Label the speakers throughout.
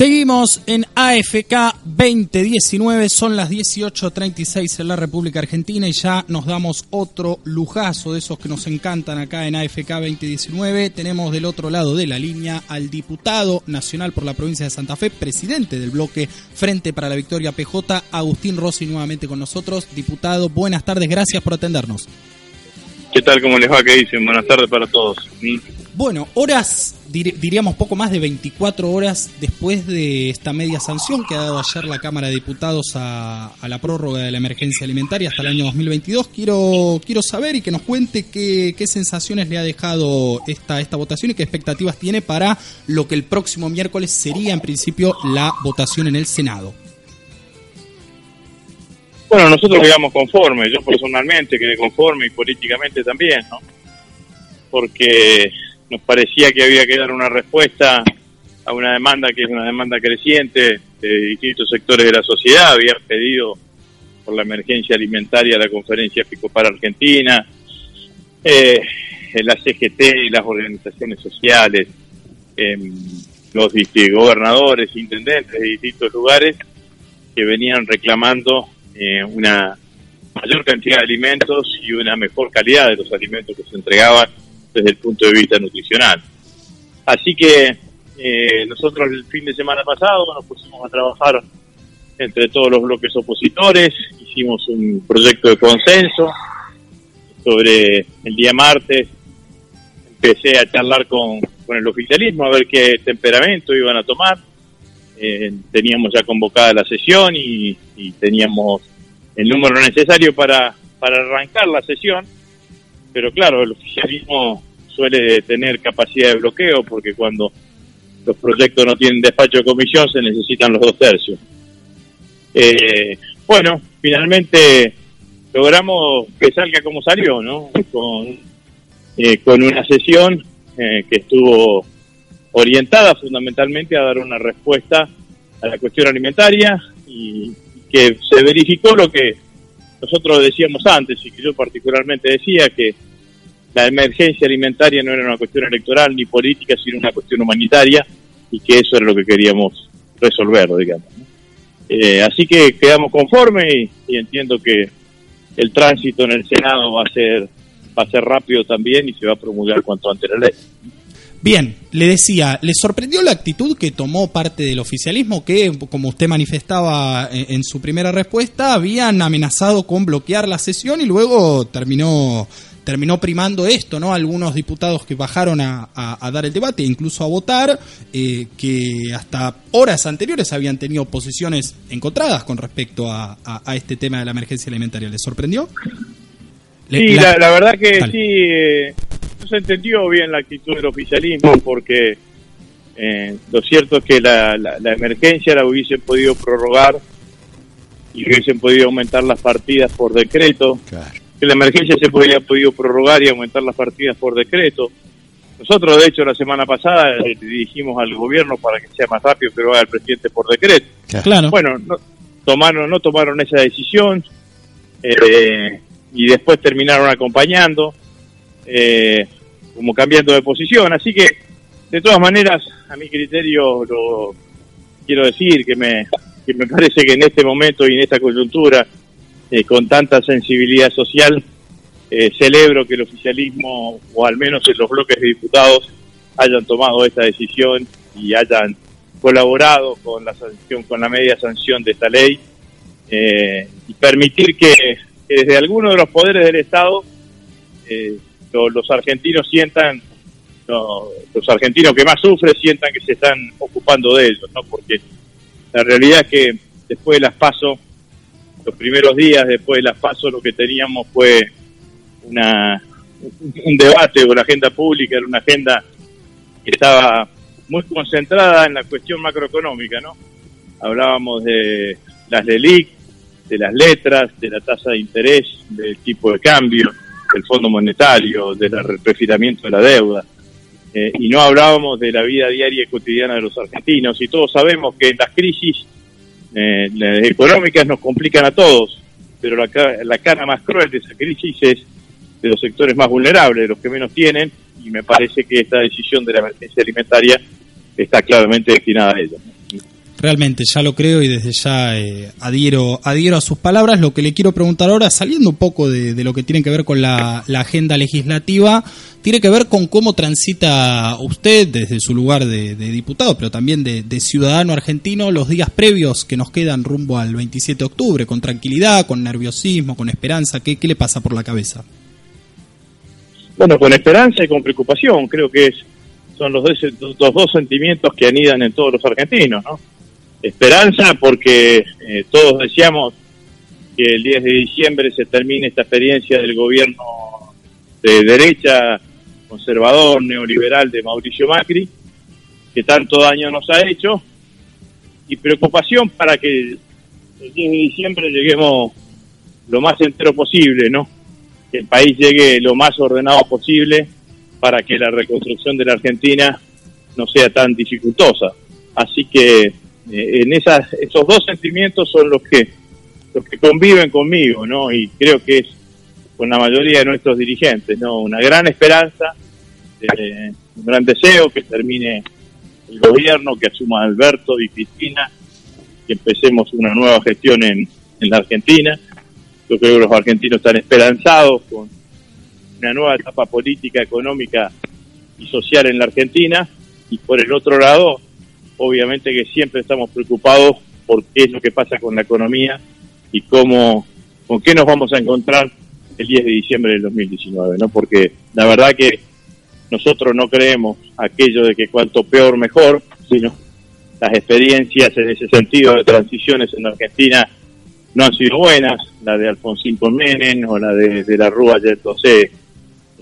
Speaker 1: Seguimos en AFK 2019, son las 18.36 en la República Argentina y ya nos damos otro lujazo de esos que nos encantan acá en AFK 2019. Tenemos del otro lado de la línea al diputado nacional por la provincia de Santa Fe, presidente del bloque Frente para la Victoria PJ, Agustín Rossi nuevamente con nosotros. Diputado, buenas tardes, gracias por atendernos.
Speaker 2: ¿Qué tal? ¿Cómo les va? ¿Qué dicen? Buenas tardes para todos.
Speaker 1: Bueno, horas, diríamos poco más de 24 horas después de esta media sanción que ha dado ayer la Cámara de Diputados a, la prórroga de la emergencia alimentaria hasta el año 2022, quiero, quiero saber y que nos cuente qué, qué sensaciones le ha dejado esta, esta votación y qué expectativas tiene para lo que el próximo miércoles sería en principio la votación en el Senado.
Speaker 2: Bueno, nosotros quedamos conformes, yo personalmente quedé conforme y políticamente también, ¿no? Porque nos parecía que había que dar una respuesta a una demanda que es una demanda creciente de distintos sectores de la sociedad. Había pedido por la emergencia alimentaria la conferencia para Argentina, eh, la CGT y las organizaciones sociales, eh, los gobernadores, intendentes de distintos lugares que venían reclamando eh, una mayor cantidad de alimentos y una mejor calidad de los alimentos que se entregaban desde el punto de vista nutricional. Así que eh, nosotros el fin de semana pasado nos pusimos a trabajar entre todos los bloques opositores, hicimos un proyecto de consenso sobre el día martes, empecé a charlar con, con el oficialismo a ver qué temperamento iban a tomar eh, teníamos ya convocada la sesión y, teníamos el número necesario para, para arrancar la sesión, pero claro, el oficialismo suele tener capacidad de bloqueo porque cuando los proyectos no tienen despacho de comisión se necesitan los dos tercios. Eh, bueno, finalmente logramos que salga como salió, ¿no? Con, eh, con una sesión que estuvo orientada fundamentalmente a dar una respuesta a la cuestión alimentaria y que se verificó lo que nosotros decíamos antes y que yo particularmente decía que la emergencia alimentaria no era una cuestión electoral ni política, sino una cuestión humanitaria y que eso era lo que queríamos resolver, digamos. Eh, así que quedamos conformes y, entiendo que el tránsito en el Senado va a ser va a ser rápido también y se va a promulgar cuanto antes la ley.
Speaker 1: Bien, le decía, ¿le sorprendió la actitud que tomó parte del oficialismo que, como usted manifestaba en, su primera respuesta, habían amenazado con bloquear la sesión y luego terminó terminó primando esto, ¿no? Algunos diputados que bajaron a, dar el debate, incluso a votar, eh, que hasta horas anteriores habían tenido posiciones encontradas con respecto a, este tema de la emergencia alimentaria. ¿Le sorprendió?
Speaker 2: sí, la, verdad que sí. Eh, se entendió bien la actitud del oficialismo porque eh, lo cierto es que la, la, emergencia la hubiesen podido prorrogar y hubiesen podido aumentar las partidas por decreto. Que la emergencia se podía podido prorrogar y aumentar las partidas por decreto. Nosotros, de hecho, la semana pasada le dirigimos al gobierno para que sea más rápido que lo haga el presidente por decreto. Claro. Bueno, no tomaron, no tomaron esa decisión eh, y después terminaron acompañando eh, como cambiando de posición. Así que, de todas maneras, a mi criterio, lo quiero decir que me, que me parece que en este momento y en esta coyuntura, eh, con tanta sensibilidad social, eh, celebro que el oficialismo, o al menos en los bloques de diputados, hayan tomado esta decisión y hayan colaborado con la sanción, con la media sanción de esta ley eh, y permitir que, desde algunos de los poderes del Estado eh, los argentinos sientan, los argentinos que más sufren sientan que se están ocupando de ellos, ¿no? Porque la realidad es que después de las pasos, los primeros días después de las pasos, lo que teníamos fue una, un debate o la agenda pública era una agenda que estaba muy concentrada en la cuestión macroeconómica, ¿no? Hablábamos de las LELIC, de las letras, de la tasa de interés, del tipo de cambio, del Fondo Monetario, del refinamiento de la deuda. Eh, y no hablábamos de la vida diaria y cotidiana de los argentinos. Y todos sabemos que las crisis eh, económicas nos complican a todos, pero la, la cara más cruel de esa crisis es de los sectores más vulnerables, de los que menos tienen, y me parece que esta decisión de la emergencia alimentaria está claramente destinada a ello.
Speaker 1: Realmente, ya lo creo y desde ya eh, adhiero, adhiero a sus palabras. Lo que le quiero preguntar ahora, saliendo un poco de, lo que tiene que ver con la, agenda legislativa, tiene que ver con cómo transita usted desde su lugar de, diputado, pero también de, ciudadano argentino, los días previos que nos quedan rumbo al 27 de octubre, con tranquilidad, con nerviosismo, con esperanza. ¿Qué, le pasa por la cabeza?
Speaker 2: Bueno, con esperanza y con preocupación, creo que es, son los dos sentimientos que anidan en todos los argentinos, ¿no? Esperanza porque eh, todos deseamos que el 10 de diciembre se termine esta experiencia del gobierno de derecha, conservador, neoliberal de Mauricio Macri, que tanto daño nos ha hecho, y preocupación para que el 10 de diciembre lleguemos lo más entero posible, ¿no? que el país llegue lo más ordenado posible para que la reconstrucción de la Argentina no sea tan dificultosa. Así que eh, en esas, esos dos sentimientos son los que los que conviven conmigo, ¿no? Y creo que es con la mayoría de nuestros dirigentes, ¿no? Una gran esperanza, eh, un gran deseo que termine el gobierno, que asuma Alberto y Cristina, que empecemos una nueva gestión en, en la Argentina yo creo que los argentinos están esperanzados con una nueva etapa política, económica y social en la Argentina. Y por el otro lado, obviamente que siempre estamos preocupados por qué es lo que pasa con la economía y cómo, con qué nos vamos a encontrar el 10 de diciembre del 2019, ¿no? Porque la verdad que nosotros no creemos aquello de que cuanto peor mejor, sino las experiencias en ese sentido de transiciones en Argentina no han sido buenas, la de Alfonsín con Menem o la de, la Rúa yéndose,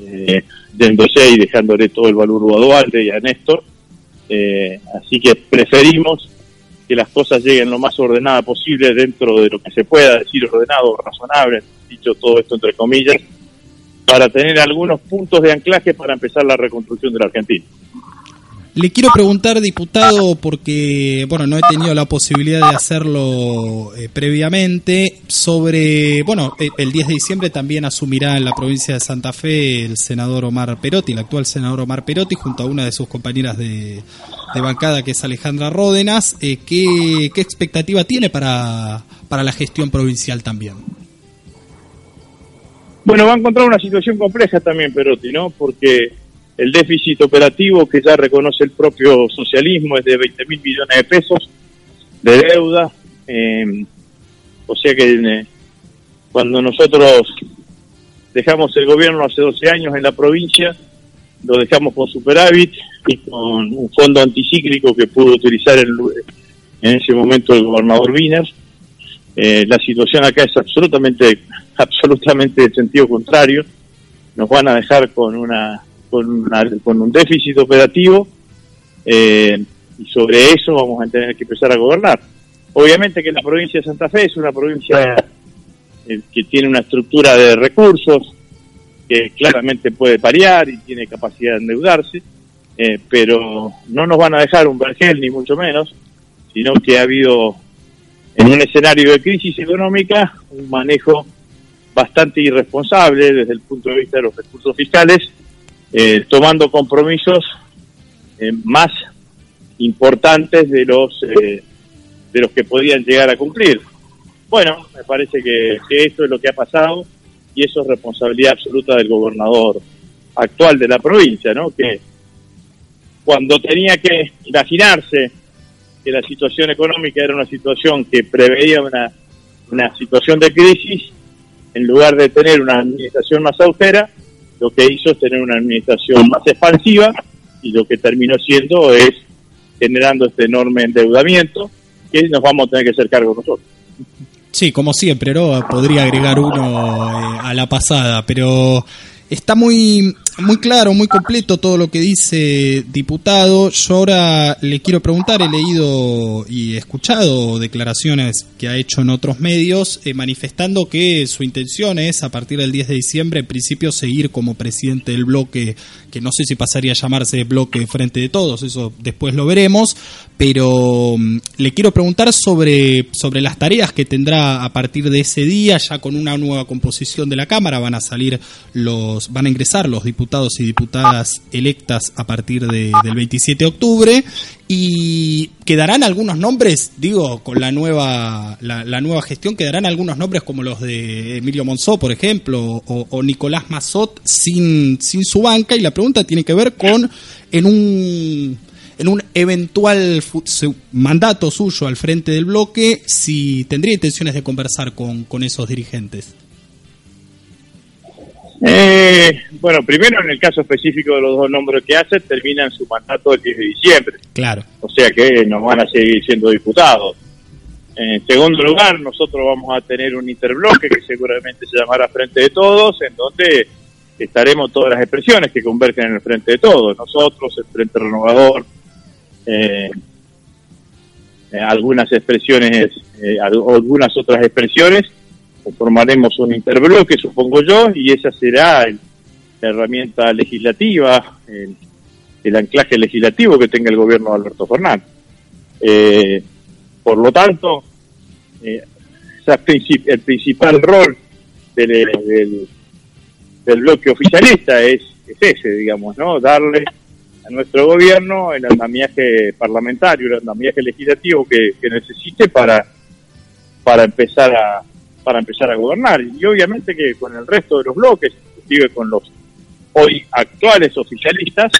Speaker 2: eh, yéndose y dejándole todo el valor a Duarte y a Néstor. Eh, así que preferimos que las cosas lleguen lo más ordenada posible dentro de lo que se pueda decir ordenado, razonable, dicho todo esto entre comillas, para tener algunos puntos de anclaje para empezar la reconstrucción de la Argentina.
Speaker 1: Le quiero preguntar, diputado, porque bueno, no he tenido la posibilidad de hacerlo eh, previamente, sobre, bueno, eh, el 10 de diciembre también asumirá en la provincia de Santa Fe el senador Omar Perotti, el actual senador Omar Perotti, junto a una de sus compañeras de, bancada, que es Alejandra Ródenas. Eh, ¿qué, ¿Qué expectativa tiene para, para la gestión provincial también?
Speaker 2: Bueno, va a encontrar una situación compleja también Perotti, ¿no? Porque el déficit operativo que ya reconoce el propio socialismo es de 20 mil millones de pesos de deuda. Eh, o sea que eh, cuando nosotros dejamos el gobierno hace 12 años en la provincia, lo dejamos con superávit y con un fondo anticíclico que pudo utilizar en, en ese momento el gobernador Wiener. Eh, la situación acá es absolutamente, absolutamente de sentido contrario. Nos van a dejar con una con, con un déficit operativo eh, y sobre eso vamos a tener que empezar a gobernar. Obviamente que la provincia de Santa Fe es una provincia eh, que tiene una estructura de recursos que claramente puede parear y tiene capacidad de endeudarse, eh, pero no nos van a dejar un vergel ni mucho menos, sino que ha habido en un escenario de crisis económica un manejo bastante irresponsable desde el punto de vista de los recursos fiscales eh, tomando compromisos eh, más importantes de los eh, de los que podían llegar a cumplir. Bueno, me parece que, que esto es lo que ha pasado y eso es responsabilidad absoluta del gobernador actual de la provincia, ¿no? Que cuando tenía que imaginarse que la situación económica era una situación que preveía una, una situación de crisis, en lugar de tener una administración más austera, lo que hizo es tener una administración más expansiva y lo que terminó siendo es generando este enorme endeudamiento que nos vamos a tener que hacer cargo nosotros.
Speaker 1: Sí, como siempre, ¿no? Podría agregar uno eh, a la pasada, pero Está muy, muy claro, muy completo todo lo que dice diputado. Yo ahora le quiero preguntar, he leído y escuchado declaraciones que ha hecho en otros medios eh, manifestando que su intención es a partir del 10 de diciembre en principio seguir como presidente del bloque, que no sé si pasaría a llamarse bloque frente de todos, eso después lo veremos, pero mm, le quiero preguntar sobre, sobre las tareas que tendrá a partir de ese día, ya con una nueva composición de la Cámara, van a salir los, van a ingresar los diputados y diputadas electas a partir de, del 27 de octubre y quedarán algunos nombres, digo, con la nueva, la, nueva gestión, quedarán algunos nombres como los de Emilio Monzó, por ejemplo, o, o Nicolás Mazot sin, sin su banca, y la pregunta tiene que ver con en un en un eventual mandato suyo al frente del bloque, si tendría intenciones de conversar con, con esos dirigentes.
Speaker 2: Eh, bueno, primero en el caso específico de los dos nombres que hace, terminan su mandato el 10 de diciembre.
Speaker 1: Claro.
Speaker 2: O sea que nos van a seguir siendo diputados. En segundo lugar, nosotros vamos a tener un interbloque que seguramente se llamará Frente de Todos, en donde estaremos todas las expresiones que convergen en el Frente de Todos. Nosotros, el Frente Renovador, eh, eh, algunas expresiones, eh, algunas otras expresiones, formaremos un interbloque, supongo yo, y esa será la herramienta legislativa, el, anclaje legislativo que tenga el gobierno de Alberto Fernández. por lo tanto, el principal rol del, del, bloque oficialista es, es ese, digamos, ¿no? Darle nuestro gobierno el andamiaje parlamentario, el andamiaje legislativo que, necesite para, para empezar a para empezar a gobernar. Y obviamente que con el resto de los bloques, inclusive con los hoy actuales oficialistas,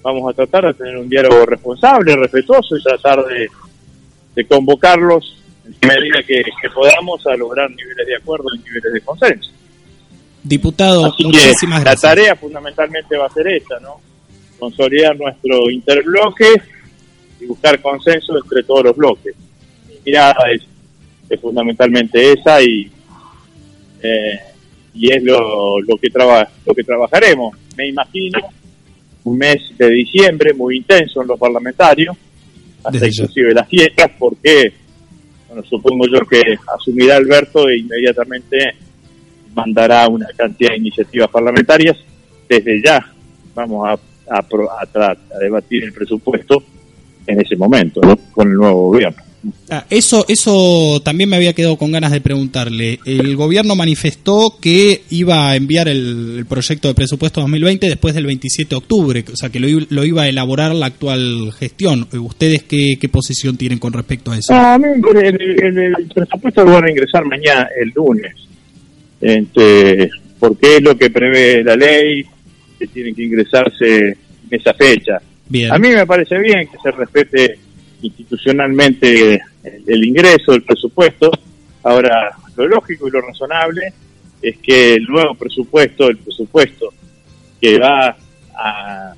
Speaker 2: vamos a tratar de tener un diálogo responsable, respetuoso y tratar de, convocarlos en medida que, podamos a lograr niveles de acuerdo y niveles de consenso.
Speaker 1: Diputado, muchísimas
Speaker 2: gracias. La tarea fundamentalmente va a ser esta, ¿no? consolidar nuestro interbloque y buscar consenso entre todos los bloques. Mi mirada es, fundamentalmente esa y, eh, y es lo, lo, que traba, lo que trabajaremos. Me imagino un mes de diciembre muy intenso en los parlamentarios, hasta inclusive las fiestas, porque bueno, supongo yo que asumirá Alberto e inmediatamente mandará una cantidad de iniciativas parlamentarias. Desde ya vamos a a, a, debatir el presupuesto en ese momento, con el nuevo gobierno.
Speaker 1: Ah, eso, eso también me había quedado con ganas de preguntarle. El gobierno manifestó que iba a enviar el, proyecto de presupuesto 2020 después del 27 de octubre, o sea que lo, iba a elaborar la actual gestión. ¿Ustedes qué, qué posición tienen con respecto a eso?
Speaker 2: Ah, a mí el, presupuesto lo van a ingresar mañana, el lunes, este, porque es lo que prevé la ley, que tienen que ingresarse en esa fecha. A mí me parece bien que se respete institucionalmente el, ingreso, el presupuesto. Ahora, lo lógico y lo razonable es que el nuevo presupuesto, el presupuesto que va a,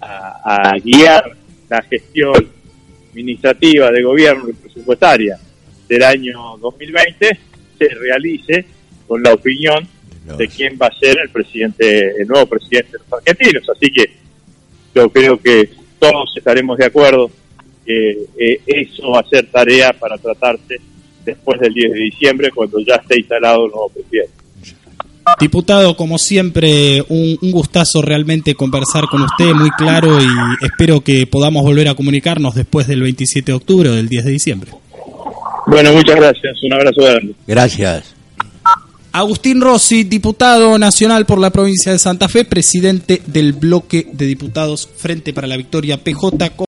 Speaker 2: a, guiar la gestión administrativa de gobierno y presupuestaria del año 2020, se realice con la opinión de quién va a ser el presidente, el nuevo presidente de los argentinos. Así que yo creo que todos estaremos de acuerdo que eh, eso va a ser tarea para tratarse después del 10 de diciembre, cuando ya esté instalado el nuevo presidente.
Speaker 1: Diputado, como siempre, un, un, gustazo realmente conversar con usted, muy claro, y espero que podamos volver a comunicarnos después del 27 de octubre o del 10 de diciembre.
Speaker 2: Bueno, muchas gracias, un abrazo grande.
Speaker 3: Gracias.
Speaker 1: Agustín Rossi, diputado nacional por la provincia de Santa Fe, presidente del bloque de diputados Frente para la Victoria PJ.